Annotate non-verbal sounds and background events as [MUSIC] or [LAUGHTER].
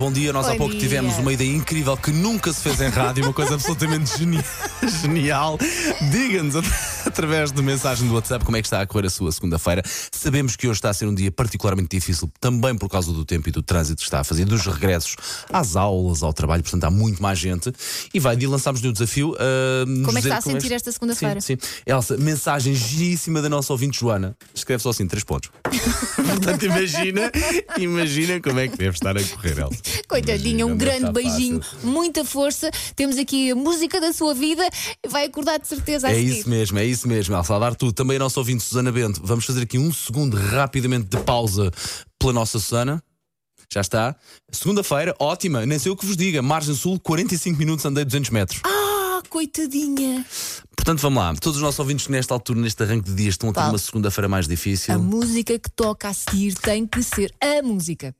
Bom dia, nós há Bom pouco dia. tivemos uma ideia incrível que nunca se fez em rádio, uma coisa absolutamente geni- [LAUGHS] genial. Diga-nos at- [LAUGHS] através de mensagem do WhatsApp como é que está a correr a sua segunda-feira. Sabemos que hoje está a ser um dia particularmente difícil, também por causa do tempo e do trânsito que está a fazer, dos regressos às aulas, ao trabalho, portanto há muito mais gente. E vai, de lançámos-lhe o desafio. nos Como é que está a sentir esta segunda-feira? Sim, sim. Elsa, mensagem giríssima da nossa ouvinte Joana. Escreve só assim, três pontos. [LAUGHS] Portanto, imagina, imagina como é que deve estar a correr, Elsa. Coitadinha, um grande beijinho, muita força. Temos aqui a música da sua vida. Vai acordar de certeza a É seguir. isso mesmo, é isso mesmo, Elsa. A dar tudo. Também a nossa ouvinte Susana Bento. Vamos fazer aqui um segundo rapidamente de pausa pela nossa Susana. Já está. Segunda-feira, ótima, nem sei o que vos diga. Margem Sul, 45 minutos, andei 200 metros. Ah, coitadinha. Portanto, vamos lá. Todos os nossos ouvintes que nesta altura, neste arranque de dias, estão a ter Paulo. uma segunda-feira mais difícil. A música que toca a seguir tem que ser a música.